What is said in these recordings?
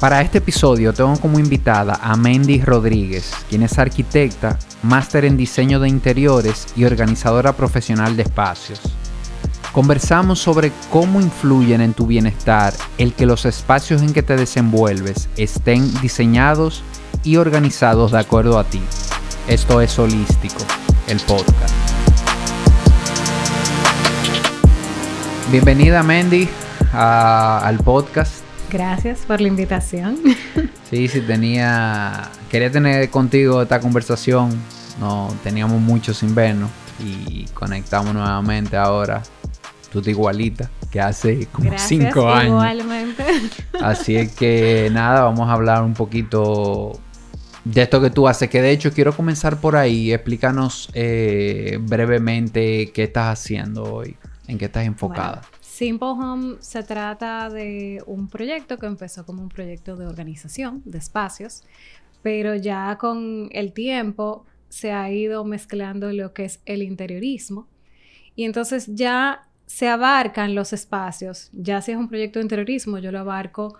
Para este episodio tengo como invitada a Mendy Rodríguez, quien es arquitecta, máster en diseño de interiores y organizadora profesional de espacios. Conversamos sobre cómo influyen en tu bienestar el que los espacios en que te desenvuelves estén diseñados y organizados de acuerdo a ti. Esto es Holístico, el podcast. Bienvenida Mendy al podcast. Gracias por la invitación. Sí, sí, tenía. Quería tener contigo esta conversación. No teníamos mucho sin vernos y conectamos nuevamente ahora. Tú te igualita, que hace como cinco años. Igualmente. Así es que nada, vamos a hablar un poquito de esto que tú haces. Que de hecho quiero comenzar por ahí. Explícanos eh, brevemente qué estás haciendo hoy, en qué estás enfocada. Simple Home se trata de un proyecto que empezó como un proyecto de organización de espacios, pero ya con el tiempo se ha ido mezclando lo que es el interiorismo. Y entonces ya se abarcan los espacios, ya si es un proyecto de interiorismo, yo lo abarco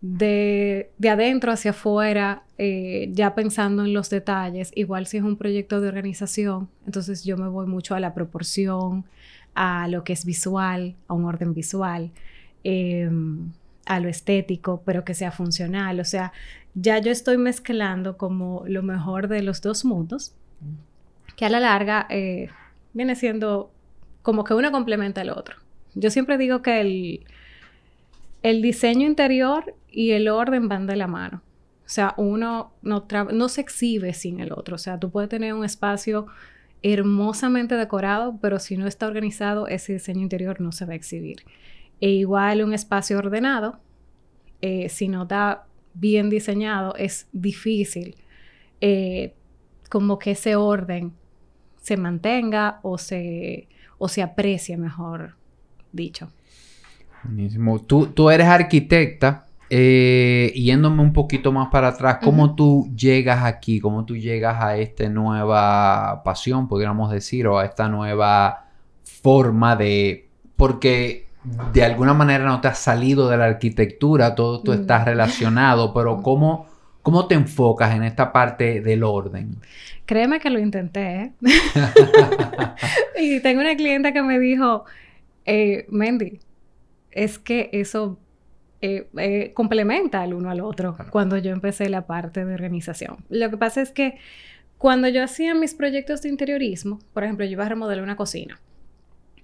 de, adentro hacia afuera, eh, ya pensando en los detalles, igual si es un proyecto de organización, entonces yo me voy mucho a la proporción, a lo que es visual, a un orden visual, em, a lo estético, pero que sea funcional. O sea, ya yo estoy mezclando como lo mejor de los dos mundos, que a la larga eh, viene siendo como que uno complementa al otro. Yo siempre digo que el, el diseño interior y el orden van de la mano. O sea, uno no, no se exhibe sin el otro. O sea, tú puedes tener un espacio hermosamente decorado, pero si no está organizado, ese diseño interior no se va a exhibir. E igual un espacio ordenado, eh, si no está bien diseñado, es difícil eh, como que ese orden se mantenga o se, o se aprecie, mejor dicho. Buenísimo. Tú, tú eres arquitecta. Eh, yéndome un poquito más para atrás, ¿cómo tú llegas aquí? ¿Cómo tú llegas a esta nueva pasión, podríamos decir, o a esta nueva forma de... Porque de alguna manera no te has salido de la arquitectura, todo tú estás relacionado, pero ¿cómo, ¿cómo te enfocas en esta parte del orden? Créeme que lo intenté. ¿eh? y tengo una clienta que me dijo, eh, Mendy, es que eso eh, eh, complementa el uno al otro cuando yo empecé la parte de organización. Lo que pasa es que cuando yo hacía mis proyectos de interiorismo, por ejemplo, yo iba a remodelar una cocina.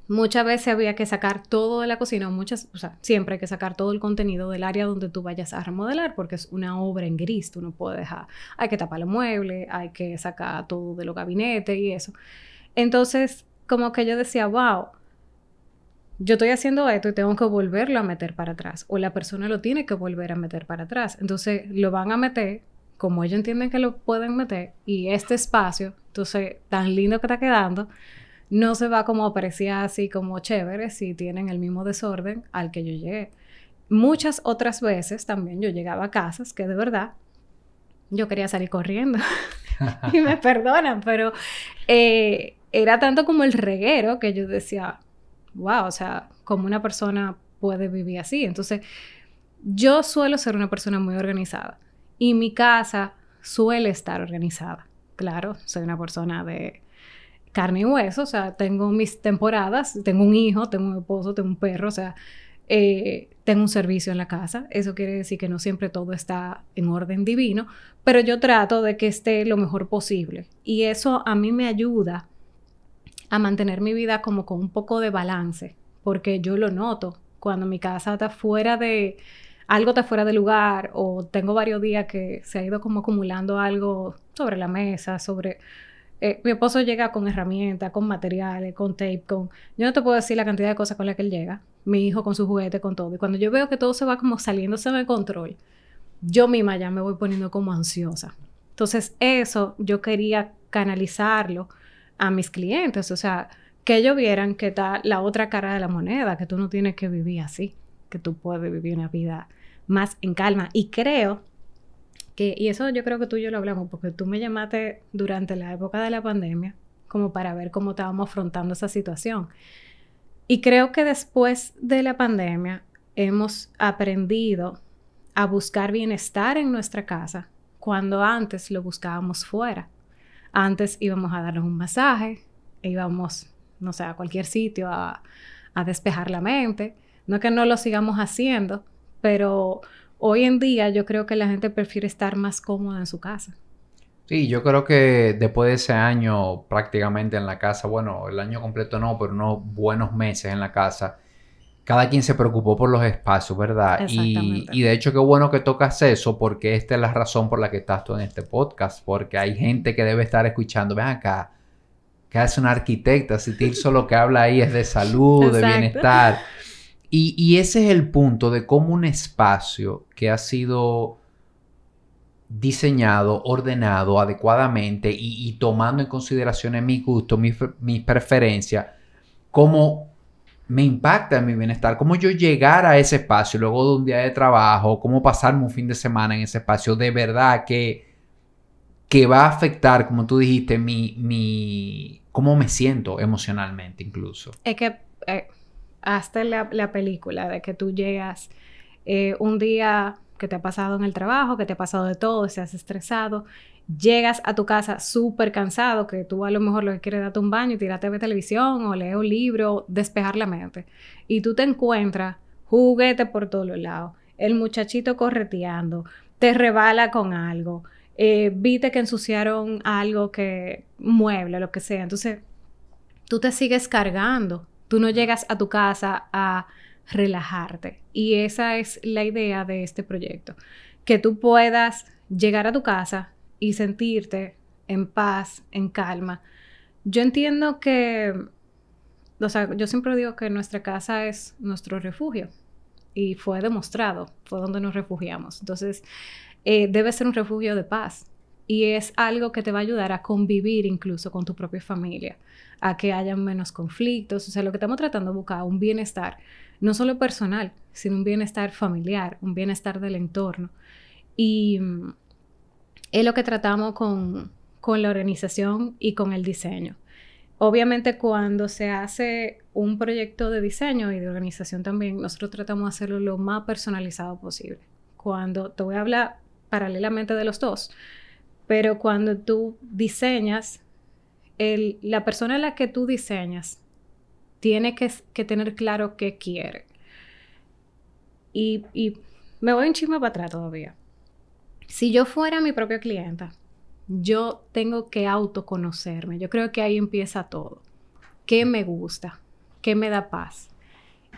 Muchas veces había que sacar todo de la cocina, muchas, o sea, siempre hay que sacar todo el contenido del área donde tú vayas a remodelar, porque es una obra en gris, tú no puedes dejar, hay que tapar los muebles, hay que sacar todo de los gabinetes y eso. Entonces, como que yo decía, wow, yo estoy haciendo esto y tengo que volverlo a meter para atrás. O la persona lo tiene que volver a meter para atrás. Entonces lo van a meter como ellos entienden que lo pueden meter. Y este espacio, entonces tan lindo que está quedando, no se va como a apreciar así como chévere si tienen el mismo desorden al que yo llegué. Muchas otras veces también yo llegaba a casas que de verdad yo quería salir corriendo. y me perdonan, pero eh, era tanto como el reguero que yo decía, wow, o sea, como una persona puede vivir así. Entonces, yo suelo ser una persona muy organizada y mi casa suele estar organizada. Claro, soy una persona de carne y hueso, o sea, tengo mis temporadas, tengo un hijo, tengo un esposo, tengo un perro, o sea, eh, tengo un servicio en la casa. Eso quiere decir que no siempre todo está en orden divino, pero yo trato de que esté lo mejor posible. Y eso a mí me ayuda a mantener mi vida como con un poco de balance, porque yo lo noto cuando mi casa está fuera de algo está fuera de lugar o tengo varios días que se ha ido como acumulando algo sobre la mesa, sobre eh, mi esposo llega con herramientas, con materiales, con tape, con... Yo no te puedo decir la cantidad de cosas con las que él llega. Mi hijo con su juguete, con todo. Y cuando yo veo que todo se va como saliéndose de control, yo misma ya me voy poniendo como ansiosa. Entonces eso yo quería canalizarlo a mis clientes, o sea, que ellos vieran que está la otra cara de la moneda, que tú no tienes que vivir así, que tú puedes vivir una vida más en calma. Y creo que, y eso yo creo que tú y yo lo hablamos, porque tú me llamaste durante la época de la pandemia, como para ver cómo estábamos afrontando esa situación. Y creo que después de la pandemia hemos aprendido a buscar bienestar en nuestra casa cuando antes lo buscábamos fuera. Antes íbamos a darnos un masaje, íbamos, no sé, a cualquier sitio a, a despejar la mente. No que no lo sigamos haciendo, pero hoy en día yo creo que la gente prefiere estar más cómoda en su casa. Sí, yo creo que después de ese año prácticamente en la casa, bueno, el año completo no, pero unos buenos meses en la casa, cada quien se preocupó por los espacios, ¿verdad? Y, y, de hecho qué bueno que tocas eso porque esta es la razón por la que estás tú en este podcast, porque hay gente que debe estar escuchando, ven acá, que hace una arquitecta, si Tirso lo que habla ahí es de salud, de bienestar. Y, y ese es el punto de cómo un espacio que ha sido diseñado, ordenado adecuadamente y, tomando en consideración mi gusto, mi, mi preferencia, cómo me impacta en mi bienestar, cómo yo llegar a ese espacio luego de un día de trabajo, cómo pasarme un fin de semana en ese espacio, de verdad que, que va a afectar, como tú dijiste, mi, mi, cómo me siento emocionalmente incluso. Es que eh, hasta la, la, película de que tú llegas eh, un día que te ha pasado en el trabajo, que te ha pasado de todo, has estresado, llegas a tu casa súper cansado, que tú a lo mejor lo que quieres es darte un baño tirarte a ver televisión o leer un libro, despejar la mente. Y tú te encuentras juguete por todos los lados, el muchachito correteando, te rebala con algo, eh, viste que ensuciaron algo que mueble, lo que sea. Entonces, tú te sigues cargando. Tú no llegas a tu casa a relajarte. Y esa es la idea de este proyecto, que tú puedas llegar a tu casa y sentirte en paz, en calma. Yo entiendo que, o sea, yo siempre digo que nuestra casa es nuestro refugio y fue demostrado, fue donde nos refugiamos. Entonces, eh, debe ser un refugio de paz y es algo que te va a ayudar a convivir incluso con tu propia familia, a que haya menos conflictos. O sea, lo que estamos tratando de buscar, un bienestar no solo personal, sino un bienestar familiar, un bienestar del entorno. Y mm, es lo que tratamos con, la organización y con el diseño. Obviamente cuando se hace un proyecto de diseño y de organización también, nosotros tratamos de hacerlo lo más personalizado posible. Cuando te voy a hablar paralelamente de los dos, pero cuando tú diseñas, la persona a la que tú diseñas tiene que, tener claro qué quiere. Y, me voy un chisme para atrás todavía. Si yo fuera mi propia clienta, yo tengo que autoconocerme. Yo creo que ahí empieza todo. ¿Qué me gusta? ¿Qué me da paz?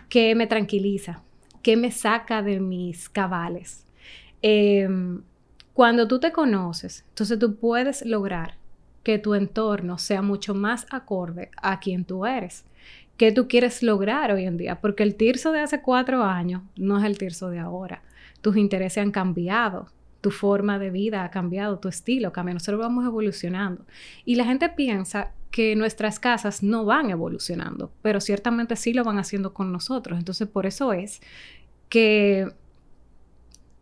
¿Qué me tranquiliza? ¿Qué me saca de mis cabales? Em, cuando tú te conoces, entonces tú puedes lograr que tu entorno sea mucho más acorde a quien tú eres qué tú quieres lograr hoy en día, porque el tirso de hace cuatro años no es el tirso de ahora. Tus intereses han cambiado, tu forma de vida ha cambiado, tu estilo cambia, nosotros vamos evolucionando. Y la gente piensa que nuestras casas no van evolucionando, pero ciertamente sí lo van haciendo con nosotros. Entonces, por eso es que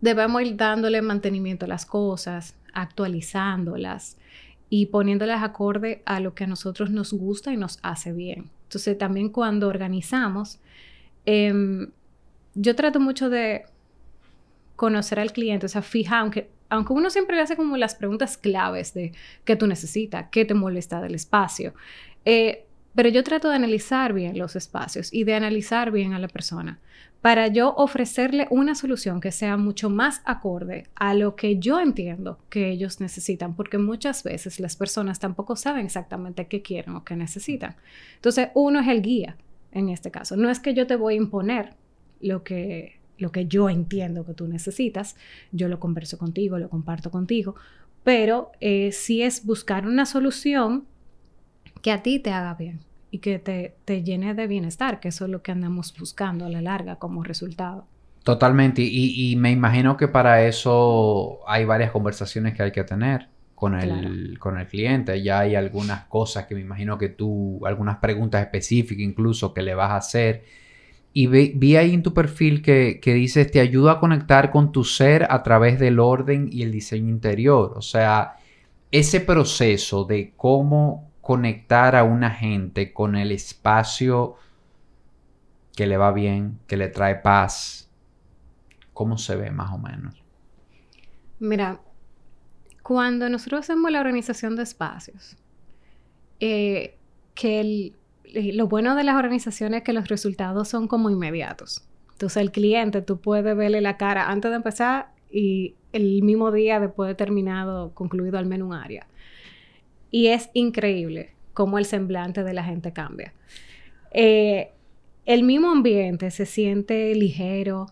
debemos ir dándole mantenimiento a las cosas, actualizándolas y poniéndolas acorde a lo que a nosotros nos gusta y nos hace bien. Entonces también cuando organizamos, em, yo trato mucho de conocer al cliente, o sea, fija, aunque, aunque uno siempre hace como las preguntas claves de qué tú necesitas, qué te molesta del espacio, eh, pero yo trato de analizar bien los espacios y de analizar bien a la persona para yo ofrecerle una solución que sea mucho más acorde a lo que yo entiendo que ellos necesitan, porque muchas veces las personas tampoco saben exactamente qué quieren o qué necesitan. Entonces, uno es el guía en este caso. No es que yo te voy a imponer lo que, lo que yo entiendo que tú necesitas, yo lo converso contigo, lo comparto contigo, pero eh, sí es buscar una solución que a ti te haga bien y que te, te llene de bienestar, que eso es lo que andamos buscando a la larga como resultado. Totalmente, y, y, me imagino que para eso hay varias conversaciones que hay que tener con el, con el cliente. Ya hay algunas cosas que me imagino que tú, algunas preguntas específicas incluso que le vas a hacer. Y vi, ahí en tu perfil que, que dices, te ayuda a conectar con tu ser a través del orden y el diseño interior. O sea, ese proceso de cómo conectar a una gente con el espacio que le va bien, que le trae paz, cómo se ve más o menos? Mira, cuando nosotros hacemos la organización de espacios, eh, que lo bueno de las organizaciones es que los resultados son como inmediatos. Entonces el cliente, tú puedes verle la cara antes de empezar y el mismo día después de terminado, concluido al menos un área. Y es increíble cómo el semblante de la gente cambia. Eh, el mismo ambiente se siente ligero,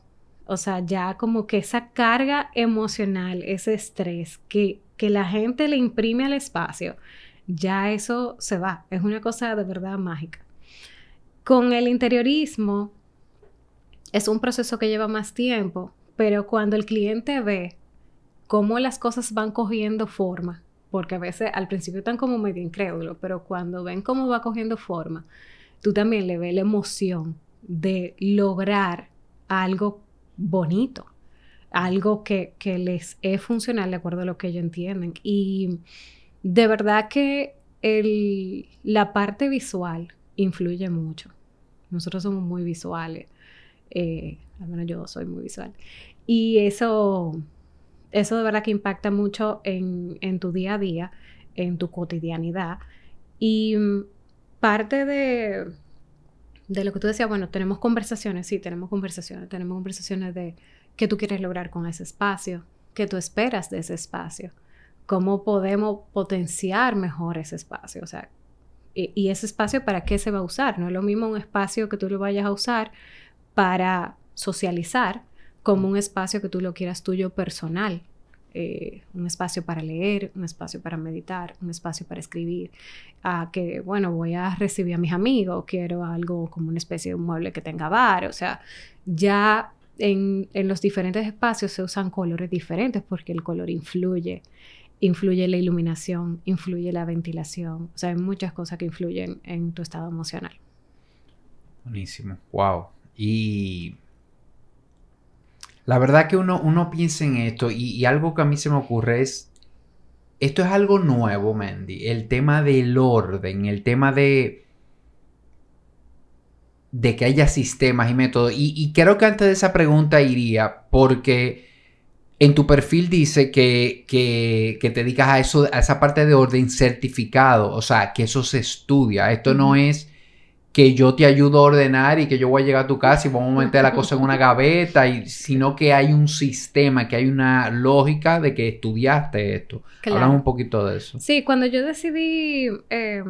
o sea, ya como que esa carga emocional, ese estrés que, que la gente le imprime al espacio, ya eso se va. Es una cosa de verdad mágica. Con el interiorismo es un proceso que lleva más tiempo, pero cuando el cliente ve cómo las cosas van cogiendo forma, porque a veces al principio están como medio incrédulos, pero cuando ven cómo va cogiendo forma, tú también le ves la emoción de lograr algo bonito, algo que, que les es funcional de acuerdo a lo que ellos entienden. Y de verdad que la parte visual influye mucho. Nosotros somos muy visuales. Eh, al menos yo soy muy visual. Y eso, eso de verdad que impacta mucho en, en tu día a día, en tu cotidianidad. Y mm, parte de, de lo que tú decías, bueno, tenemos conversaciones, sí, tenemos conversaciones, tenemos conversaciones de qué tú quieres lograr con ese espacio, qué tú esperas de ese espacio cómo podemos potenciar mejor ese espacio. O sea, y, ese espacio para qué se va a usar. No es lo mismo un espacio que tú lo vayas a usar para socializar como un espacio que tú lo quieras tuyo personal. Eh, un espacio para leer, un espacio para meditar, un espacio para escribir, a que, bueno, voy a recibir a mis amigos, quiero algo como una especie de un mueble que tenga bar, o sea, ya en, en los diferentes espacios se usan colores diferentes porque el color influye influye la iluminación, influye la ventilación, o sea, hay muchas cosas que influyen en tu estado emocional. Buenísimo, wow. Y la verdad que uno, uno piensa en esto y, algo que a mí se me ocurre es, esto es algo nuevo, Mandy, el tema del orden, el tema de de que haya sistemas y métodos. Y, y creo que antes de esa pregunta iría porque en tu perfil dice que, te dedicas a eso, a esa parte de orden certificado, o sea, que eso se estudia. Esto no es que yo te ayudo a ordenar y que yo voy a llegar a tu casa y vamos a meter la cosa en una gaveta, y, sino que hay un sistema, que hay una lógica de que estudiaste esto. Hablamos un poquito de eso. Sí, cuando yo decidí eh,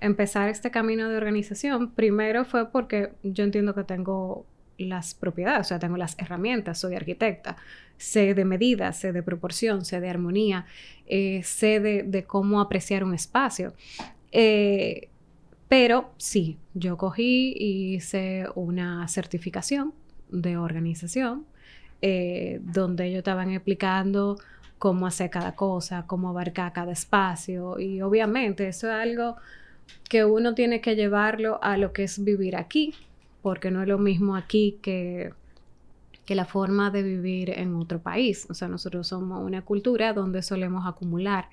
empezar este camino de organización, primero fue porque yo entiendo que tengo las propiedades, o sea, tengo las herramientas, soy arquitecta, sé de medidas, sé de proporción, sé de armonía, eh, sé de, cómo apreciar un espacio. Eh, pero sí, yo cogí y hice una certificación de organización eh, donde ellos estaban explicando cómo hacer cada cosa, cómo abarcar cada espacio y obviamente eso es algo que uno tiene que llevarlo a lo que es vivir aquí, porque no es lo mismo aquí que, que la forma de vivir en otro país. O sea, nosotros somos una cultura donde solemos acumular,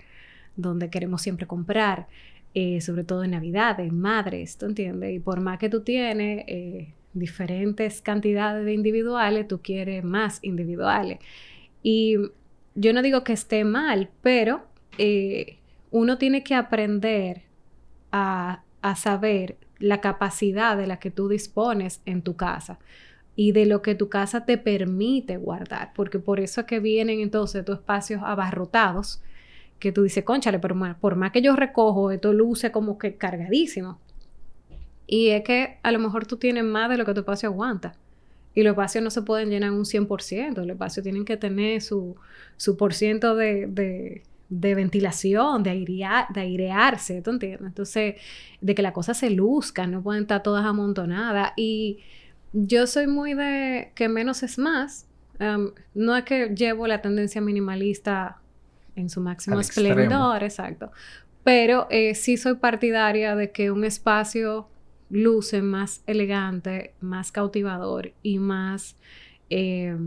donde queremos siempre comprar, eh, sobre todo en Navidad, en madres, ¿tú entiendes? Y por más que tú tienes eh, diferentes cantidades de individuales, tú quieres más individuales. Y yo no digo que esté mal, pero eh, uno tiene que aprender a, a saber la capacidad de la que tú dispones en tu casa y de lo que tu casa te permite guardar, porque por eso es que vienen entonces tus espacios abarrotados, que tú dices, conchale, pero por más que yo recojo, esto luce como que cargadísimo. Y es que a lo mejor tú tienes más de lo que tu espacio aguanta. Y los espacios no se pueden llenar un 100%, los espacios tienen que tener su, su por ciento de de ventilación, de, de airearse, ¿tú entiendes? Entonces, de que la cosa se luzca, no pueden estar todas amontonadas. Y yo soy muy de que menos es más. Um, no es que llevo la tendencia minimalista en su máximo esplendor, exacto. Pero eh, sí soy partidaria de que un espacio luce más elegante, más cautivador y más eh,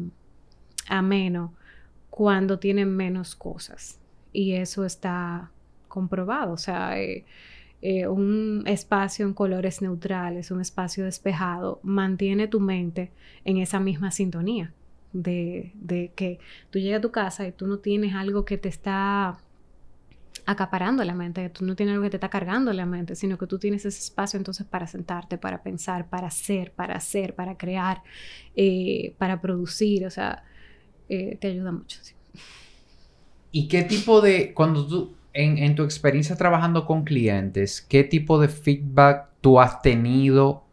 ameno cuando tiene menos cosas y eso está comprobado. O sea, eh, eh, un espacio en colores neutrales, un espacio despejado, mantiene tu mente en esa misma sintonía. de, de que tú llegas a tu casa y tú no tienes algo que te está acaparando la mente, tú no tienes algo que te está cargando la mente, sino que tú tienes ese espacio entonces para sentarte, para pensar, para hacer, para hacer, para crear, eh, para producir, o sea, eh, te ayuda mucho. ¿Y qué tipo de, cuando tú, en, en, tu experiencia trabajando con clientes, qué tipo de feedback tú has tenido?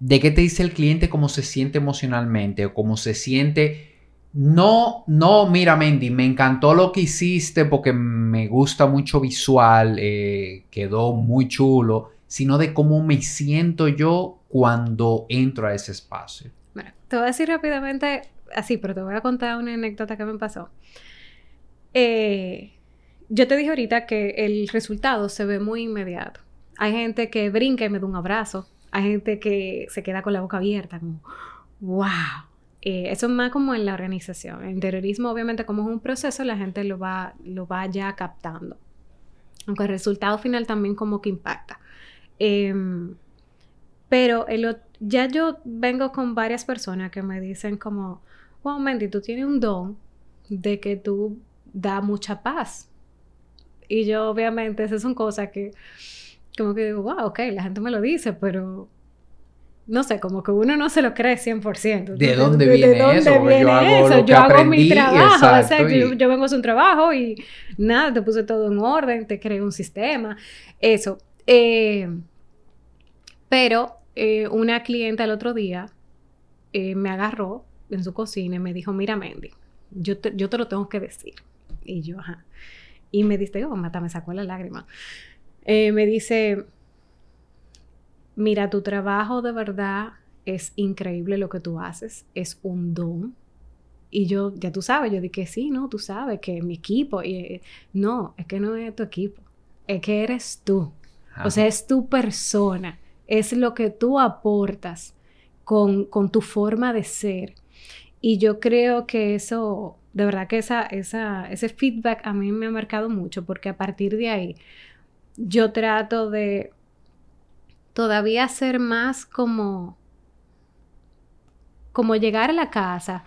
¿De qué te dice el cliente cómo se siente emocionalmente o cómo se siente no, no, mira, Mendy, me encantó lo que hiciste porque me gusta mucho visual, eh, quedó muy chulo, sino de cómo me siento yo cuando entro a ese espacio. Bueno, te voy a decir rápidamente así, pero te voy a contar una anécdota que me pasó. Eh, yo te dije ahorita que el resultado se ve muy inmediato. Hay gente que brinca y me da un abrazo. Hay gente que se queda con la boca abierta, como, wow, eh, eso es más como en la organización. El interiorismo, obviamente, como es un proceso, la gente lo va, lo va ya captando. Aunque el resultado final también como que impacta. Em, pero ya yo vengo con varias personas que me dicen como, wow, Mendy, tú tienes un don de que tú da mucha paz. Y yo, obviamente, esas son cosas que, como que digo, wow, ok, la gente me lo dice, pero no sé, como que uno no se lo cree 100%. ¿De dónde viene eso? yo hago, yo hago mi trabajo, yo, vengo a hacer un trabajo y nada, te puse todo en orden, te creé un sistema, eso. Eh, pero eh, una clienta el otro día eh, me agarró en su cocina y me dijo, mira Mendy, yo te, yo te lo tengo que decir. Y yo, ajá. Y me dice, oh, mata, me sacó la lágrima. me dice, mira, tu trabajo de verdad es increíble lo que tú haces, es un don. Y yo, ya tú sabes, yo dije, sí, no, tú sabes que mi equipo, y, eh, no, es que no es tu equipo, es que eres tú. O sea, es tu persona, es lo que tú aportas con, con, tu forma de ser. Y yo creo que eso, de verdad que esa, esa, ese feedback a mí me ha marcado mucho, porque a partir de ahí yo trato de todavía ser más como, como llegar a la casa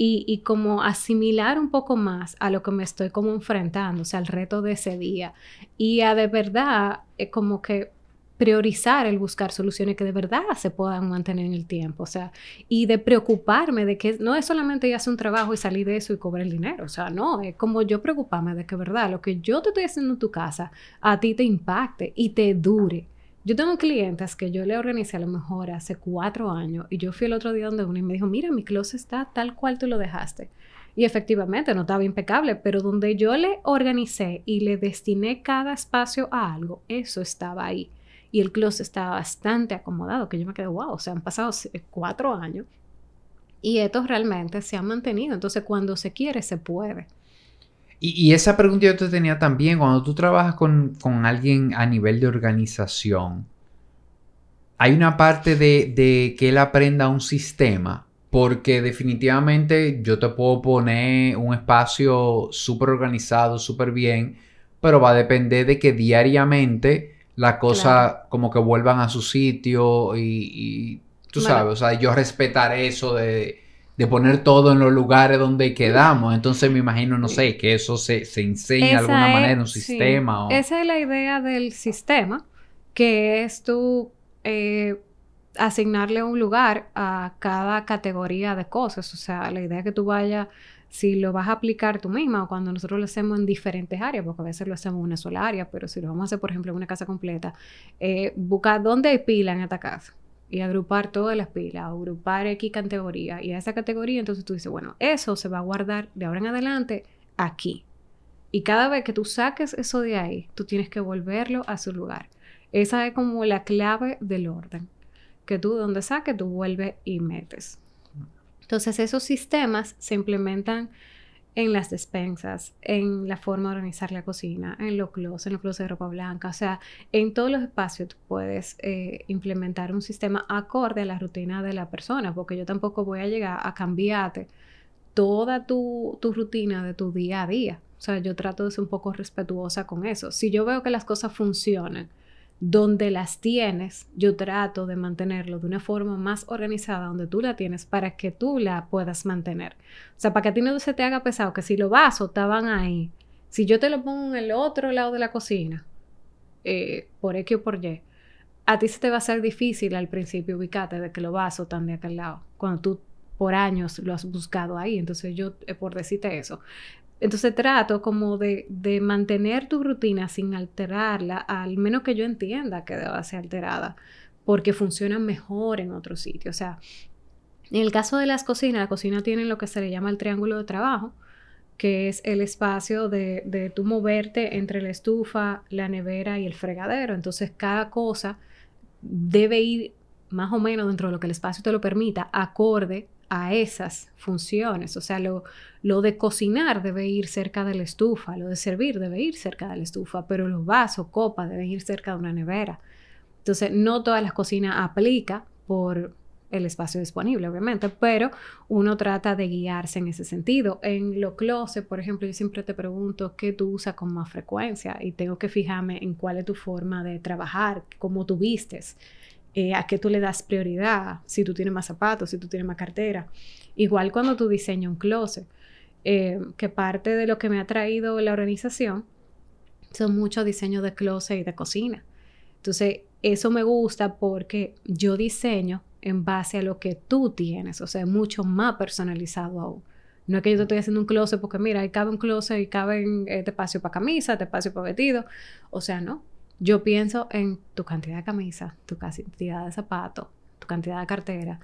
y, como asimilar un poco más a lo que me estoy como enfrentando, o sea, al reto de ese día. Y a de verdad, eh, como que priorizar el buscar soluciones que de verdad se puedan mantener en el tiempo, o sea, y de preocuparme de que no es solamente a hacer un trabajo y salir de eso y cobrar el dinero, o sea, no, es como yo preocuparme de que verdad lo que yo te estoy haciendo en tu casa a ti te impacte y te dure. Yo tengo clientes que yo le organicé a lo mejor hace cuatro años y yo fui el otro día donde uno y me dijo, mira, mi closet está tal cual tú lo dejaste. Y efectivamente no estaba impecable, pero donde yo le organicé y le destiné cada espacio a algo, eso estaba ahí. Y el closet estaba bastante acomodado, que yo me quedé, wow, o sea, han pasado cuatro años y esto realmente se ha mantenido. Entonces, cuando se quiere, se puede. Y, esa pregunta yo te tenía también, cuando tú trabajas con, alguien a nivel de organización, hay una parte de, que él aprenda un sistema, porque definitivamente yo te puedo poner un espacio súper organizado, súper bien, pero va a depender de que diariamente las cosas como que vuelvan a su sitio y, tú sabes, o sea, yo respetar eso de de poner todo en los lugares donde quedamos. Entonces me imagino, no sé, que eso se, enseña de alguna manera, un sistema. Esa es la idea del sistema, que es tú eh, asignarle un lugar a cada categoría de cosas. O sea, la idea es que tú vayas, si lo vas a aplicar tú misma o cuando nosotros lo hacemos en diferentes áreas, porque a veces lo hacemos en una sola área, pero si lo vamos a hacer, por ejemplo, en una casa completa, eh, buscar dónde hay pila en esta casa y agrupar todas las pilas, agrupar X categoría y a esa categoría, entonces tú dices, bueno, eso se va a guardar de ahora en adelante aquí. Y cada vez que tú saques eso de ahí, tú tienes que volverlo a su lugar. Esa es como la clave del orden. Que tú donde saques, tú vuelves y metes. Entonces esos sistemas se implementan en las despensas, en la forma de organizar la cocina, en los closets, en los closets de ropa blanca, o sea, en todos los espacios tú puedes eh, implementar un sistema acorde a la rutina de la persona, porque yo tampoco voy a llegar a cambiarte toda tu, tu rutina de tu día a día. O sea, yo trato de ser un poco respetuosa con eso. Si yo veo que las cosas funcionan donde las tienes, yo trato de mantenerlo de una forma más organizada donde tú la tienes para que tú la puedas mantener. O sea, para que a ti no se te haga pesado, que si los vasos estaban ahí, si yo te lo pongo en el otro lado de la cocina, eh, por X o por Y, a ti se te va a hacer difícil al principio ubicarte de que los vasos están de aquel lado, cuando tú por años lo has buscado ahí. Entonces yo, eh, por decirte eso, entonces trato como de, de, mantener tu rutina sin alterarla, al menos que yo entienda que deba ser alterada, porque funciona mejor en otro sitio. O sea, en el caso de las cocinas, la cocina tiene lo que se le llama el triángulo de trabajo, que es el espacio de, de tú moverte entre la estufa, la nevera y el fregadero. Entonces cada cosa debe ir más o menos dentro de lo que el espacio te lo permita, acorde a esas funciones. O sea, lo, lo, de cocinar debe ir cerca de la estufa, lo de servir debe ir cerca de la estufa, pero los vasos, copas deben ir cerca de una nevera. Entonces, no todas las cocinas aplica por el espacio disponible, obviamente, pero uno trata de guiarse en ese sentido. En lo closet, por ejemplo, yo siempre te pregunto qué tú usas con más frecuencia y tengo que fijarme en cuál es tu forma de trabajar, cómo tú vistes. Eh, a qué tú le das prioridad, si tú tienes más zapatos, si tú tienes más cartera. Igual cuando tú diseñas un closet, eh, que parte de lo que me ha traído la organización son muchos diseños de closet y de cocina. Entonces, eso me gusta porque yo diseño en base a lo que tú tienes, o sea, mucho más personalizado aún. No es que yo te estoy haciendo un closet porque mira, ahí cabe un closet y cabe este espacio para camisa, este espacio para vestido. O sea, no. Yo pienso en tu cantidad de camisa, tu cantidad de zapatos, tu cantidad de cartera,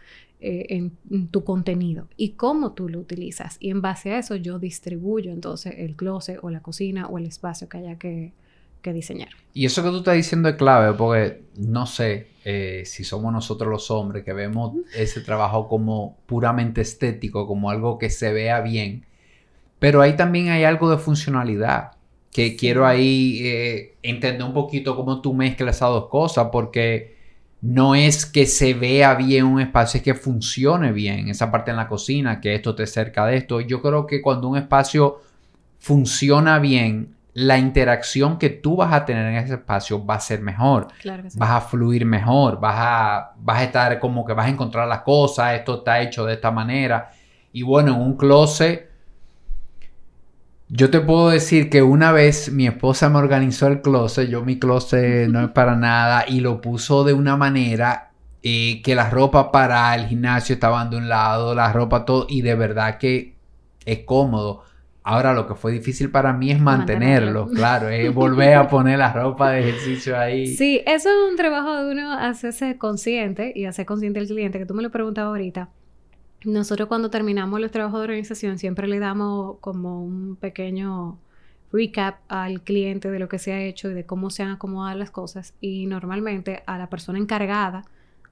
eh, en, tu contenido y cómo tú lo utilizas. Y en base a eso yo distribuyo entonces el closet o la cocina o el espacio que haya que, diseñar. Y eso que tú estás diciendo es clave porque no sé eh, si somos nosotros los hombres que vemos ese trabajo como puramente estético, como algo que se vea bien, pero ahí también hay algo de funcionalidad que quiero ahí eh, entender un poquito cómo tú mezclas esas dos cosas, porque no es que se vea bien un espacio, es que funcione bien esa parte en la cocina, que esto te cerca de esto. Yo creo que cuando un espacio funciona bien, la interacción que tú vas a tener en ese espacio va a ser mejor. Vas a fluir mejor, vas a, vas a estar como que vas a encontrar las cosas, esto está hecho de esta manera. Y bueno, en un closet yo te puedo decir que una vez mi esposa me organizó el closet, yo mi closet no es para nada, y lo puso de una manera eh, que la ropa para el gimnasio estaban de un lado, la ropa todo, y de verdad que es cómodo. Ahora lo que fue difícil para mí es mantenerlo, claro, es volver a poner la ropa de ejercicio ahí. Sí, eso es un trabajo de uno hacerse consciente y hacer consciente al cliente, que tú me lo preguntabas ahorita. Nosotros cuando terminamos los trabajos de organización siempre le damos como un pequeño recap al cliente de lo que se ha hecho y de cómo se han acomodado las cosas y normalmente a la persona encargada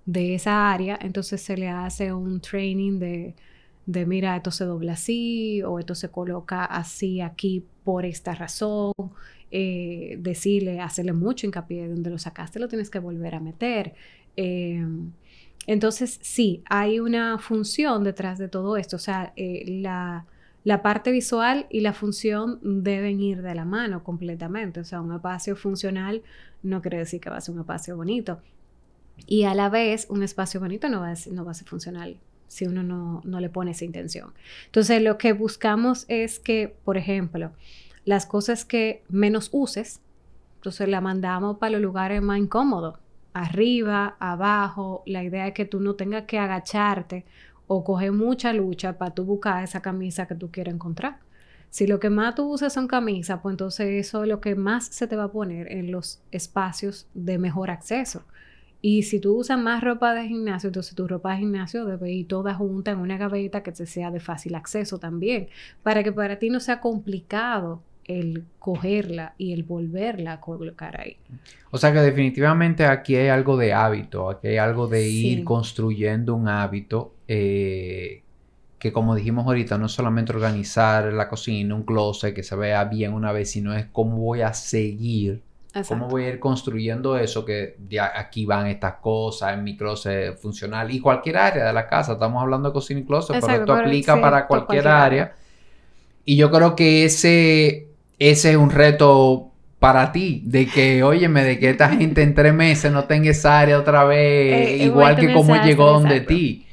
de esa área entonces se le hace un training de, de mira, esto se dobla así o esto se coloca así aquí por esta razón. Eh, decirle, hacerle mucho hincapié, donde lo sacaste lo tienes que volver a meter. Eh, entonces, sí, hay una función detrás de todo esto. O sea, eh, la, parte visual y la función deben ir de la mano completamente. O sea, un espacio funcional no quiere decir que va a ser un espacio bonito. Y a la vez, un espacio bonito no va a ser, no va a ser funcional si uno no, no le pone esa intención. Entonces, lo que buscamos es que, por ejemplo, las cosas que menos uses, entonces la mandamos para los lugares más incómodos arriba, abajo. La idea es que tú no tengas que agacharte o coger mucha lucha para tú buscar esa camisa que tú quieres encontrar. Si lo que más tú usas son camisas, pues entonces eso es lo que más se te va a poner en los espacios de mejor acceso. Y si tú usas más ropa de gimnasio, entonces tu ropa de gimnasio debe ir toda junta en una gaveta que te sea de fácil acceso también, para que para ti no sea complicado el cogerla y el volverla a colocar ahí. O sea que definitivamente aquí hay algo de hábito, aquí hay algo de ir construyendo un hábito eh, que como dijimos ahorita, no es solamente organizar la cocina, un closet que se vea bien una vez, sino es cómo voy a seguir, cómo voy a ir construyendo eso, que aquí van estas cosas, en mi closet funcional y cualquier área de la casa, estamos hablando de cocina y closet, pero esto aplica para cualquier, área. Y yo creo que ese ese es un reto para ti, de que, óyeme, de que esta gente en tres meses no tenga esa área otra vez, Eh, igual que como llegó donde exacto. ti.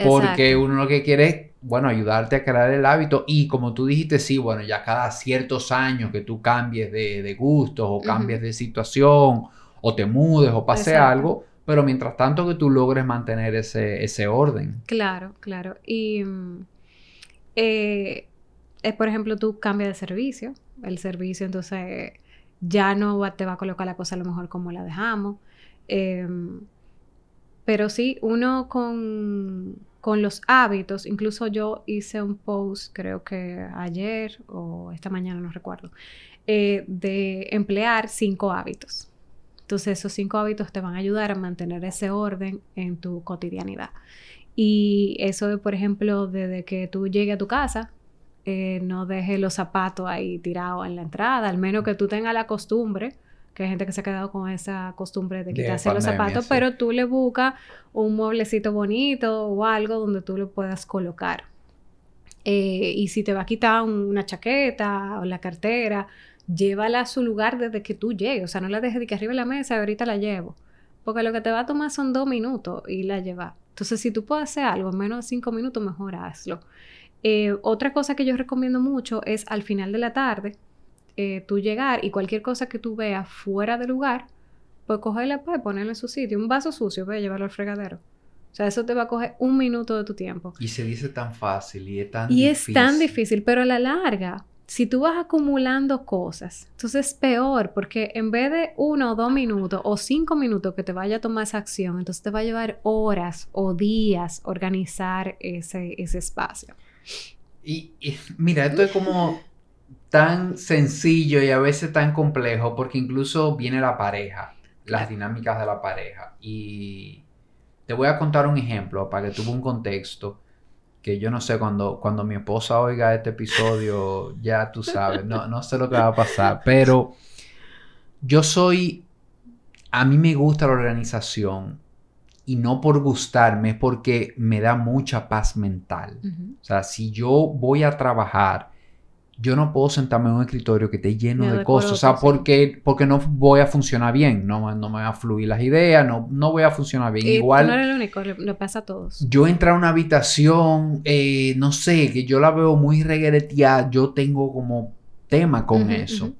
Porque Exacto. uno lo que quiere es, bueno, ayudarte a crear el hábito y como tú dijiste, sí, bueno, ya cada ciertos años que tú cambies de, de gustos o cambies de situación o te mudes o pase Exacto. algo, pero mientras tanto que tú logres mantener ese, ese orden. Claro, claro. Y, mm, eh, eh, por ejemplo, tú cambias de servicio. El servicio, entonces, ya no va- te va a colocar la cosa a lo mejor como la dejamos. Em, pero sí, uno con, con los hábitos, incluso yo hice un post, creo que ayer o esta mañana, no recuerdo, eh, de emplear cinco hábitos. Entonces, esos cinco hábitos te van a ayudar a mantener ese orden en tu cotidianidad. Y eso, por ejemplo, desde que tú llegues a tu casa, eh, no dejes los zapatos ahí tirados en la entrada, al menos que tú tengas la costumbre, que hay gente que se ha quedado con esa costumbre de De quitarse los zapatos, sí. pero tú le buscas un mueblecito bonito o algo donde tú lo puedas colocar. Eh, y si te va a quitar un- una chaqueta o la cartera, llévala a su lugar desde que tú llegues. O sea, no la dejes de que arriba de la mesa y ahorita la llevo. Porque lo que te va a tomar son dos minutos y la llevas. Entonces, si tú puedes hacer algo en menos de cinco minutos, mejor hazlo. Eh, otra cosa que yo recomiendo mucho es al final de la tarde, eh, tú llegar y cualquier cosa que tú veas fuera de lugar, pues cogerla, pues ponerla en su sitio. Un vaso sucio, pues llevarlo al fregadero. O sea, eso te va a coger un minuto de tu tiempo. Y se dice tan fácil y es tan Y difícil. es tan difícil, pero a la larga, si tú vas acumulando cosas, entonces es peor, porque en vez de uno o dos minutos o cinco minutos que te vaya a tomar esa acción, entonces te va a llevar horas o días organizar ese, ese espacio. Y, y mira, esto es como tan sencillo y a veces tan complejo porque incluso viene la pareja, las dinámicas de la pareja. Y te voy a contar un ejemplo para que tuve un contexto que yo no sé, cuando, cuando mi esposa oiga este episodio, ya tú sabes, no, no sé lo que va a pasar, pero yo soy, a mí me gusta la organización y no por gustarme, es porque me da mucha paz mental. O sea, si yo voy a trabajar, yo no puedo sentarme en un escritorio que esté lleno de cosas. O sea, porque, porque no voy a funcionar bien. No, no me van a fluir las ideas, no, no voy a funcionar bien. Y Igual, no eres el único, le, le pasa a todos. yo entrar a una habitación, eh, no sé, que yo la veo muy reguereteada, yo tengo como tema con eso.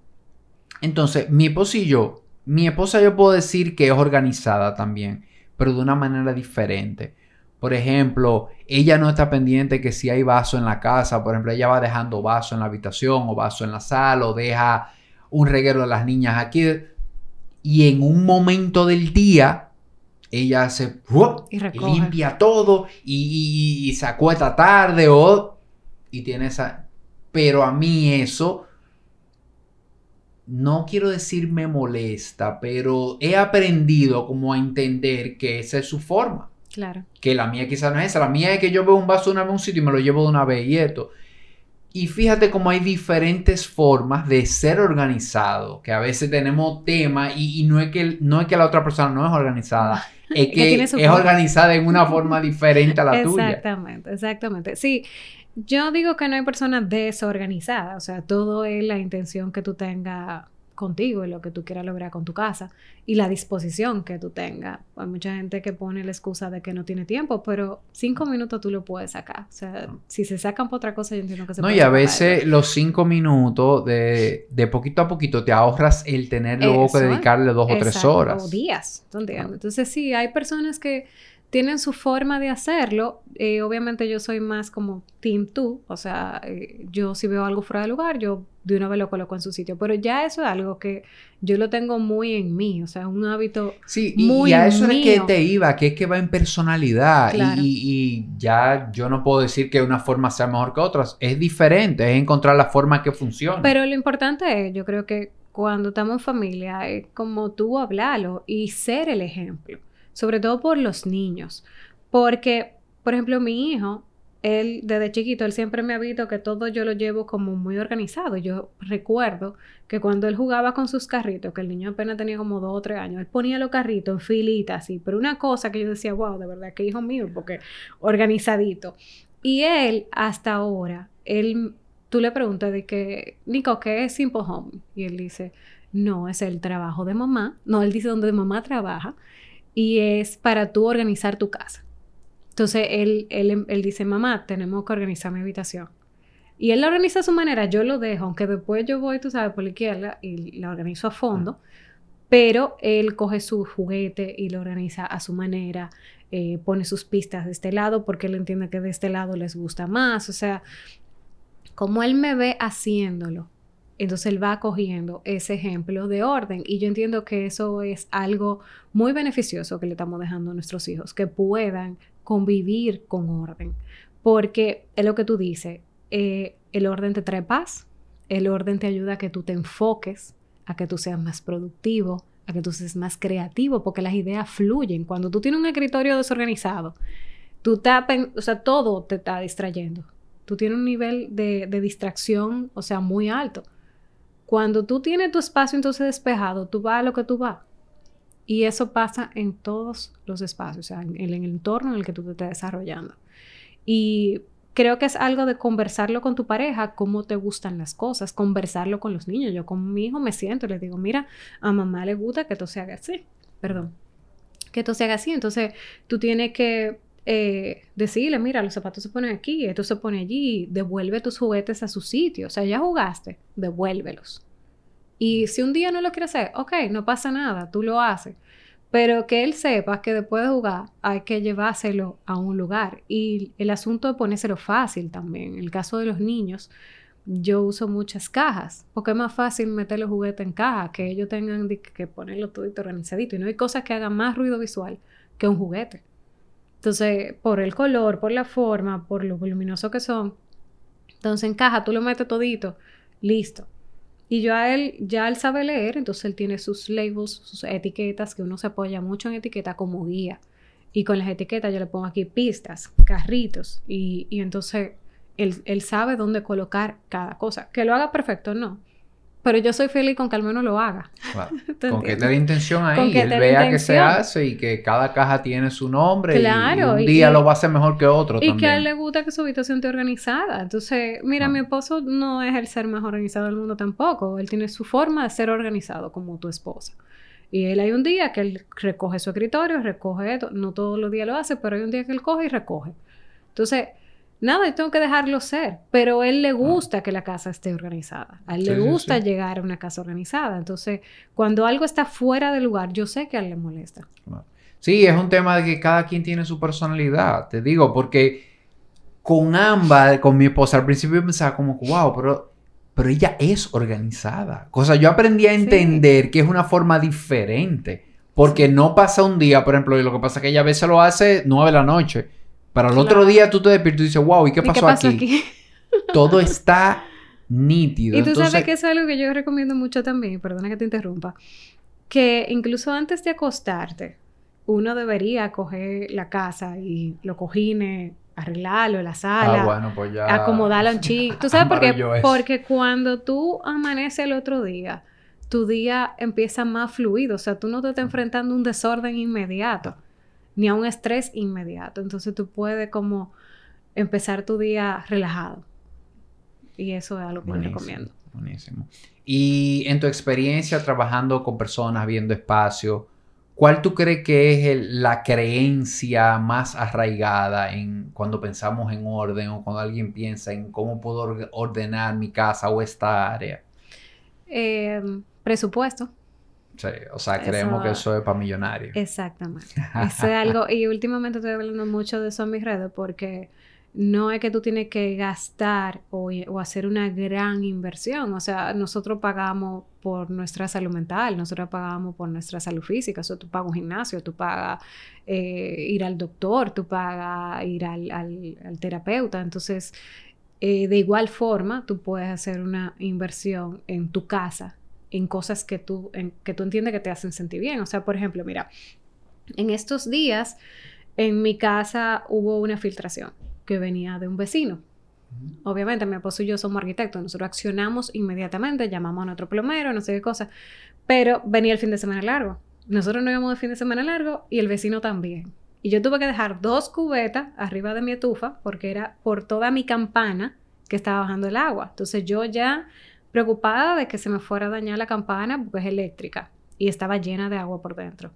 Entonces, mi esposa y yo, mi esposa yo puedo decir que es organizada también, pero de una manera diferente. Por ejemplo, ella no está pendiente que si hay vaso en la casa, por ejemplo, ella va dejando vaso en la habitación o vaso en la sala o deja un reguero de las niñas aquí. Y en un momento del día, ella se ¡fuop! Y recoge. limpia todo y, y- y se acuesta tarde o y tiene esa pero a mí eso no quiero decir me molesta pero he aprendido como a entender que esa es su forma Claro. que la mía quizás no es esa la mía es que yo veo un vaso una vez en un sitio y me lo llevo de una vez y esto y fíjate cómo hay diferentes formas de ser organizado, que a veces tenemos temas y, y no, es que, no es que la otra persona no es organizada, es Que es forma. organizada en una forma diferente a la tuya. Exactamente, exactamente. Sí, yo digo que no hay persona desorganizada, o sea, todo es la intención que tú tengas contigo y lo que tú quieras lograr con tu casa y la disposición que tú tengas. Hay mucha gente que pone la excusa de que no tiene tiempo, pero cinco minutos tú lo puedes sacar. O sea, si se sacan por otra cosa, yo entiendo que se No, puede y a veces algo. los cinco minutos de, de poquito a poquito te ahorras el tener luego que dedicarle dos o tres horas. O días, ¿tú entiendes? Entonces sí, hay personas que tienen su forma de hacerlo. Eh, obviamente yo soy más como team tú, o sea, eh, yo si veo algo fuera de lugar, yo de una vez lo coloco en su sitio. Pero ya eso es algo que yo lo tengo muy en mí, o sea, es un hábito Sí, y, muy y a eso es que te iba, que es que va en personalidad. y- Claro. Y, y ya yo no puedo decir que una forma sea mejor que otras. Es diferente, es encontrar la forma que funcione. Pero lo importante es, yo creo que cuando estamos en familia, es como tú hablarlo y ser el ejemplo, sobre todo por los niños. Porque, por ejemplo, mi hijo, él desde chiquito, él siempre me ha visto que todo yo lo llevo como muy organizado. Yo recuerdo que cuando él jugaba con sus carritos, que el niño apenas tenía como dos o tres años, él ponía los carritos en filita así, pero una cosa que yo decía, wow, de verdad que hijo mío, porque organizadito. Y él, hasta ahora, él, tú le preguntas de que, Nico, ¿qué es Simple Home? Y él dice, No, es el trabajo de mamá. No, él dice donde mamá trabaja. Y es para tú organizar tu casa. Entonces él, él, él dice, mamá, tenemos que organizar mi habitación. Y él la organiza a su manera, yo lo dejo, aunque después yo voy, tú sabes, por la izquierda y la organizo a fondo, pero él coge su juguete y lo organiza a su manera, eh, pone sus pistas de este lado porque él entiende que de este lado les gusta más, o sea, como él me ve haciéndolo, entonces él va cogiendo ese ejemplo de orden y yo entiendo que eso es algo muy beneficioso que le estamos dejando a nuestros hijos, que puedan convivir con orden, porque es lo que tú dices, eh, el orden te trae el orden te ayuda a que tú te enfoques, a que tú seas más productivo, a que tú seas más creativo, porque las ideas fluyen. Cuando tú tienes un escritorio desorganizado, tú tapas, o sea, todo te está distrayendo. Tú tienes un nivel de distracción, o sea, muy alto. Cuando tú tienes tu espacio entonces despejado, tú vas a lo que tú vas. Y eso pasa en todos los espacios, o sea, en el, entorno en el que tú te estás desarrollando. Y creo que es algo de conversarlo con tu pareja, cómo te gustan las cosas, conversarlo con los niños. Yo con mi hijo me siento y le digo, mira, a mamá le gusta que esto se haga así, perdón, que esto se haga así. Entonces tú tienes que eh, decirle, mira, los zapatos se ponen aquí, esto se pone allí, devuelve tus juguetes a su sitio. O sea, ya jugaste, devuélvelos. Y si un día no lo quieres hacer, ok, no pasa nada, tú lo haces. Pero que él sepa que después de jugar hay que llevárselo a un lugar. Y el asunto de ponérselo fácil también. En el caso de los niños, yo uso muchas cajas, porque es más fácil meter los juguetes en caja, que ellos tengan que ponerlo todo organizadito. Y no hay cosas que hagan más ruido visual que un juguete. Entonces, por el color, por la forma, por lo voluminoso que son. Entonces, en caja tú lo metes todito, listo. Y yo a él, ya él sabe leer, entonces él tiene sus labels, sus etiquetas, que uno se apoya mucho en etiqueta como guía. Y con las etiquetas yo le pongo aquí pistas, carritos, y, y entonces él, él, sabe dónde colocar cada cosa. Que lo haga perfecto, no. Pero yo soy feliz con que al menos lo haga. con que te intención ahí, y él vea que se hace y que cada caja tiene su nombre claro, y un día lo va a hacer mejor que otro. Y que a él le gusta que su habitación esté organizada. Entonces, mira, mi esposo no es el ser más organizado del mundo tampoco. Él tiene su forma de ser organizado como tu esposa. Y él hay un día que él recoge su escritorio, recoge esto. No todos los días lo hace, pero hay un día que él coge y recoge. Entonces, nada, yo tengo que dejarlo ser, pero a él le ah. gusta que la casa esté organizada, a él le gusta llegar a una casa organizada, entonces cuando algo está fuera de lugar, yo sé que a él le molesta. Sí, es un tema de que cada quien tiene su personalidad, te digo, porque con ambas, con mi esposa, al principio pensaba como, wow, pero, pero ella es organizada. Cosa, yo aprendí a entender que es una forma diferente, porque no pasa un día, por ejemplo, y lo que pasa es que ella a veces lo hace nueve de la noche. Para el otro día tú te despiertas y dices, wow, ¿y qué pasó, aquí? Todo está nítido. Y tú sabes que es algo que yo recomiendo mucho también, perdona que te interrumpa, que incluso antes de acostarte, uno debería coger la casa y los cojines, arreglarlo, la sala, ah, bueno, pues ya... acomodarla un chico. ¿Tú sabes por qué? Porque cuando tú amaneces el otro día, tu día empieza más fluido, o sea, tú no te estás enfrentando a un desorden inmediato ni a un estrés inmediato. Entonces tú puedes como empezar tu día relajado. Y eso es algo que yo recomiendo. Buenísimo. Y en tu experiencia trabajando con personas, viendo espacio, ¿cuál tú crees que es la creencia más arraigada en cuando pensamos en orden o cuando alguien piensa en cómo puedo ordenar mi casa o esta área? Em, presupuesto. Sí, o sea, creemos que eso es para millonarios. Exactamente. Eso es algo, y últimamente estoy hablando mucho de eso en mis redes porque no es que tú tienes que gastar o, hacer una gran inversión. O sea, nosotros pagamos por nuestra salud mental, nosotros pagamos por nuestra salud física. O sea, tú pagas un gimnasio, tú pagas eh, ir al doctor, tú pagas ir al, al, terapeuta. Entonces, eh, de igual forma, tú puedes hacer una inversión en tu casa en cosas que tú, en, que tú entiendes que te hacen sentir bien. O sea, por ejemplo, mira, en estos días en mi casa hubo una filtración que venía de un vecino. Obviamente, mi esposo y yo somos arquitectos, nosotros accionamos inmediatamente, llamamos a nuestro plomero, no sé qué cosa, pero venía el fin de semana largo. Nosotros no íbamos de fin de semana largo y el vecino también. Y yo tuve que dejar dos cubetas arriba de mi estufa porque era por toda mi campana que estaba bajando el agua. Entonces yo ya preocupada de que se me fuera a dañar la campana porque es eléctrica y estaba llena de agua por dentro.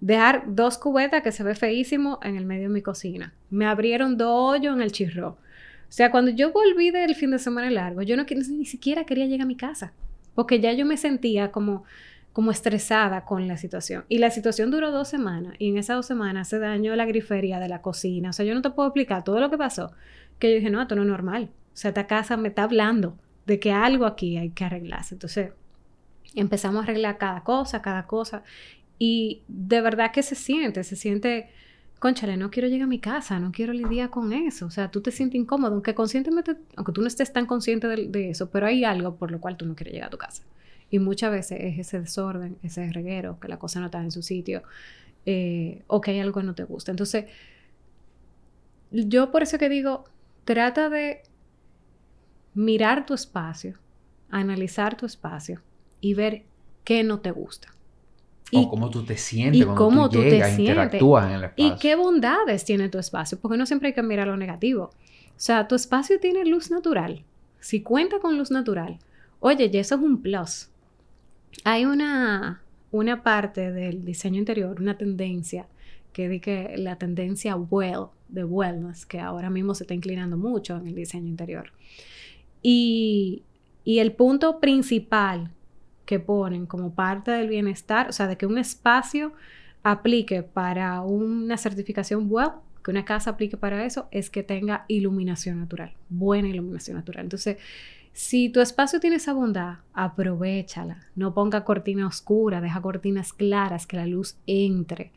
Dejar dos cubetas que se ve feísimo en el medio de mi cocina. Me abrieron dos hoyos en el chirro. O sea, cuando yo volví del fin de semana largo, yo no ni siquiera quería llegar a mi casa porque ya yo me sentía como como estresada con la situación. Y la situación duró dos semanas y en esas dos semanas se dañó la grifería de la cocina. O sea, yo no te puedo explicar todo lo que pasó. Que yo dije, no, esto no es normal. O sea, esta casa me está hablando de que algo aquí hay que arreglarse. Entonces, empezamos a arreglar cada cosa, cada cosa. Y de verdad que se siente, se siente, conchale, no quiero llegar a mi casa, no quiero lidiar con eso. O sea, tú te sientes incómodo, aunque conscientemente, aunque tú no estés tan consciente de, eso, pero hay algo por lo cual tú no quieres llegar a tu casa. Y muchas veces es ese desorden, ese reguero, que la cosa no está en su sitio, eh, o que hay algo que no te gusta. Entonces, yo por eso que digo, trata de mirar tu espacio, analizar tu espacio y ver qué no te gusta. Y, cómo tú te sientes cuando cómo tú, llegas, interactúas en el espacio. Y qué bondades tiene tu espacio, porque no siempre hay que mirar lo negativo. O sea, tu espacio tiene luz natural. Si cuenta con luz natural, oye, y eso es un plus. Hay una, una parte del diseño interior, una tendencia, que di que la tendencia well, de wellness, que ahora mismo se está inclinando mucho en el diseño interior. Y, y el punto principal que ponen como parte del bienestar, o sea, de que un espacio aplique para una certificación well, que una casa aplique para eso, es que tenga iluminación natural, buena iluminación natural. Entonces, si tu espacio tiene esa bondad, aprovechala. No ponga cortina oscura, deja cortinas claras, que la luz entre.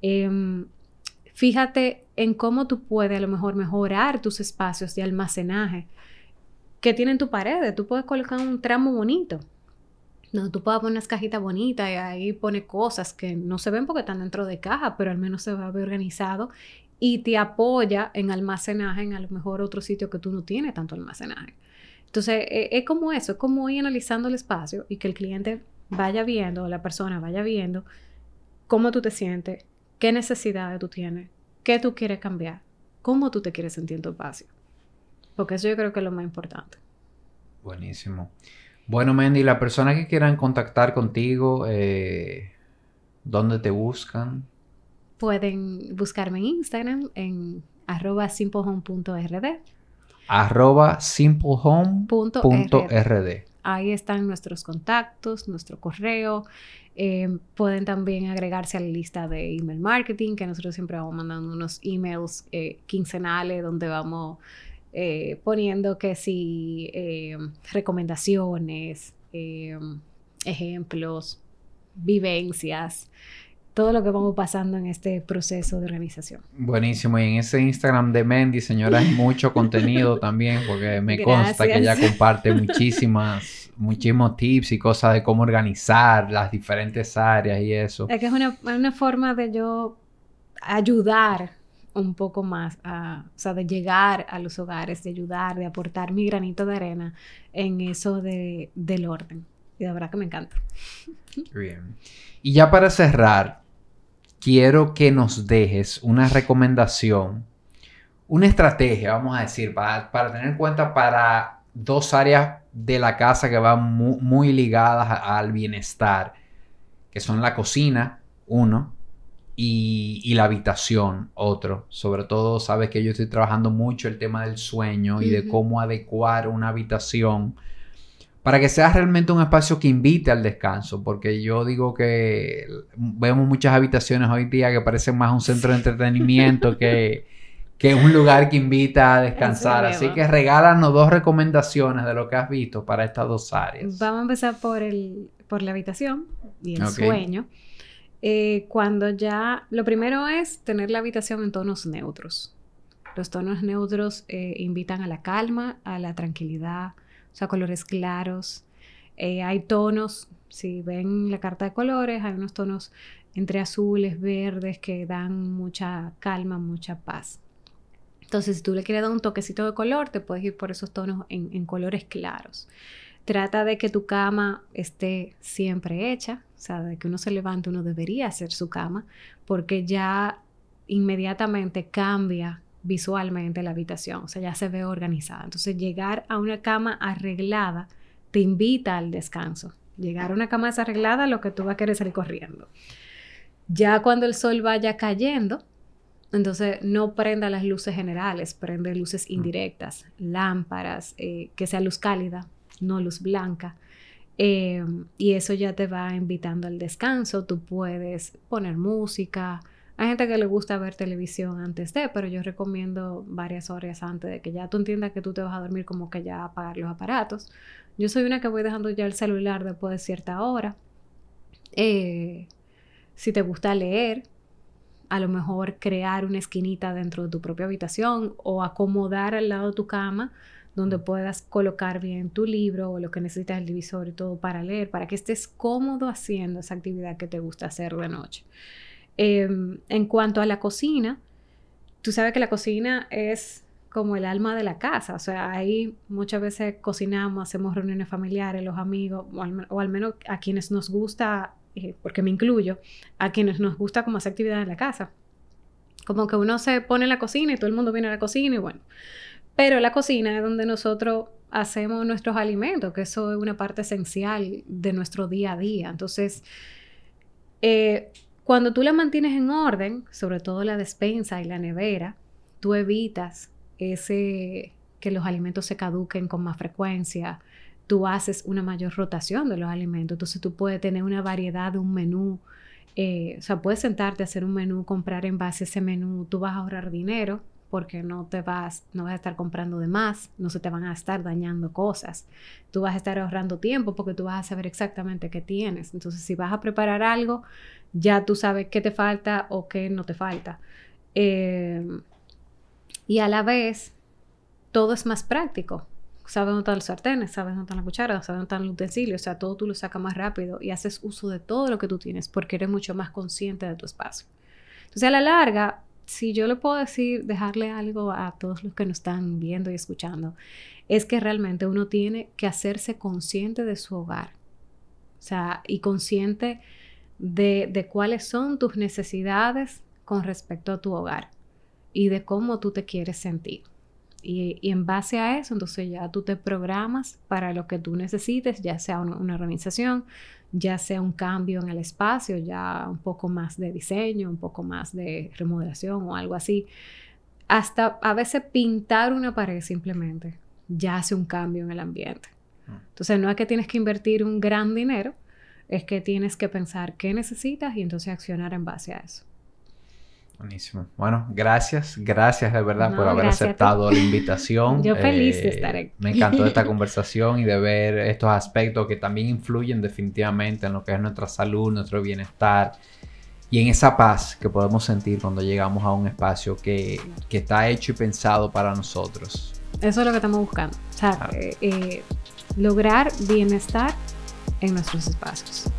Em, fíjate en cómo tú puedes a lo mejor mejorar tus espacios de almacenaje que tienen tu pared. Tú puedes colocar un tramo bonito. No, tú puedes poner unas cajitas bonitas y ahí pone cosas que no se ven porque están dentro de caja, pero al menos se va a ver organizado y te apoya en almacenaje en a lo mejor otro sitio que tú no tienes tanto almacenaje. Entonces, e, es como eso, es como ir analizando el espacio y que el cliente vaya viendo, la persona vaya viendo cómo tú te sientes, qué necesidades tú tienes, qué tú quieres cambiar, cómo tú te quieres sentir en tu espacio. Porque eso yo creo que es lo más importante. Buenísimo. Bueno, Mendy, la persona que quieran contactar contigo, eh, ¿dónde te buscan? Pueden buscarme en Instagram en arroba simplehome.rd arroba simplehome.rd. Ahí están nuestros contactos, nuestro correo. Eh, pueden también agregarse a la lista de email marketing, que nosotros siempre vamos mandando unos emails eh, quincenales donde vamos eh, poniendo que si recomendaciones, ejemplos, vivencias todo lo que vamos pasando en este proceso de organización. Buenísimo. Y en ese Instagram de Mendy, señora, hay mucho contenido también, porque me consta que ella comparte muchísimas, muchísimos tips y cosas de cómo organizar las diferentes áreas y eso. Es que es una, una forma de yo ayudar un poco más, o sea, de llegar a los hogares, de ayudar, de aportar mi granito de arena en eso de, del orden. Y de verdad que me encanta. Bien. Y ya para cerrar, quiero que nos dejes una recomendación, una estrategia, vamos a decir, para, tener en cuenta para dos áreas de la casa que van muy, ligadas al bienestar, que son la cocina, uno, y, la habitación, otro. Sobre todo, sabes que yo estoy trabajando mucho el tema del sueño y de cómo adecuar una habitación para que sea realmente un espacio que invite al descanso, porque yo digo que vemos muchas habitaciones hoy día que parecen más un centro de entretenimiento que, que un lugar que invita a descansar. Así que regálanos dos recomendaciones de lo que has visto para estas dos áreas. Vamos a empezar por, el, por la habitación y el sueño. Eh, cuando ya, lo primero es tener la habitación en tonos neutros. Los tonos neutros eh, invitan a la calma, a la tranquilidad, o sea, colores claros. Eh, hay tonos, si ven la carta de colores, hay unos tonos entre azules, verdes que dan mucha calma, mucha paz. Entonces, si tú le quieres dar un toquecito de color, te puedes ir por esos tonos en, colores claros. Trata de que tu cama esté siempre hecha, o sea, de que uno se levante, uno debería hacer su cama, porque ya inmediatamente cambia visualmente la habitación, o sea, ya se ve organizada. Entonces, llegar a una cama arreglada te invita al descanso. Llegar a una cama desarreglada, lo que tú vas a querer salir corriendo. Ya cuando el sol vaya cayendo, entonces no prenda las luces generales, prende luces mm. indirectas, lámparas, eh, que sea luz cálida, no luz blanca. Eh, y eso ya te va invitando al descanso. Tú puedes poner música. Hay gente que le gusta ver televisión antes de, pero yo recomiendo varias horas antes de que ya tú entiendas que tú te vas a dormir, como que ya apagar los aparatos. Yo soy una que voy dejando ya el celular después de cierta hora. Eh, si te gusta leer, a lo mejor crear una esquinita dentro de tu propia habitación o acomodar al lado de tu cama donde puedas colocar bien tu libro o lo que necesitas el divisor y todo para leer, para que estés cómodo haciendo esa actividad que te gusta hacer de noche. Em, en cuanto a la cocina, tú sabes que la cocina es como el alma de la casa, o sea, ahí muchas veces cocinamos, hacemos reuniones familiares, los amigos, o al menos a quienes nos gusta eh, porque me incluyo, a quienes nos gusta como hacer actividad en la casa. Como que uno se pone en la cocina y todo el mundo viene a la cocina y bueno. Pero la cocina es donde nosotros hacemos nuestros alimentos, que eso es una parte esencial de nuestro día a día. Entonces, eh, cuando tú la mantienes en orden, sobre todo la despensa y la nevera, tú evitas ese que los alimentos se caduquen con más frecuencia, tú haces una mayor rotación de los alimentos. Entonces tú puedes tener una variedad de un menú. Eh, o sea, puedes sentarte a hacer un menú, comprar en base a ese menú. Tú vas a ahorrar dinero porque no te vas, no vas a estar comprando de más, no se te van a estar dañando cosas. Tú vas a estar ahorrando tiempo porque tú vas a saber exactamente qué tienes. Entonces, si vas a preparar algo, ya tú sabes qué te falta o qué no te falta. Eh, y a la vez, todo es más práctico sabes dónde están los sartenes, sabes dónde están las cucharas, sabes dónde están los utensilios, o sea, todo tú lo sacas más rápido y haces uso de todo lo que tú tienes porque eres mucho más consciente de tu espacio. Entonces, a la larga, si yo le puedo decir, dejarle algo a todos los que nos están viendo y escuchando, es que realmente uno tiene que hacerse consciente de su hogar, o sea, y consciente de, de cuáles son tus necesidades con respecto a tu hogar y de cómo tú te quieres sentir. Y, en base a eso, entonces ya tú te programas para lo que tú necesites, ya sea una, organización, ya sea un cambio en el espacio, ya un poco más de diseño, un poco más de remodelación o algo así. Hasta a veces pintar una pared simplemente ya hace un cambio en el ambiente. Ah. Entonces no es que tienes que invertir un gran dinero, es que tienes que pensar qué necesitas y entonces accionar en base a eso. Buenísimo. Bueno, gracias, gracias de verdad por haber aceptado la invitación. Yo feliz de eh, estar aquí. Me encantó esta conversación y de ver estos aspectos que también influyen definitivamente en lo que es nuestra salud, nuestro bienestar y en esa paz que podemos sentir cuando llegamos a un espacio que, que está hecho y pensado para nosotros. Eso es lo que estamos buscando. O sea, eh, eh, lograr bienestar en nuestros espacios.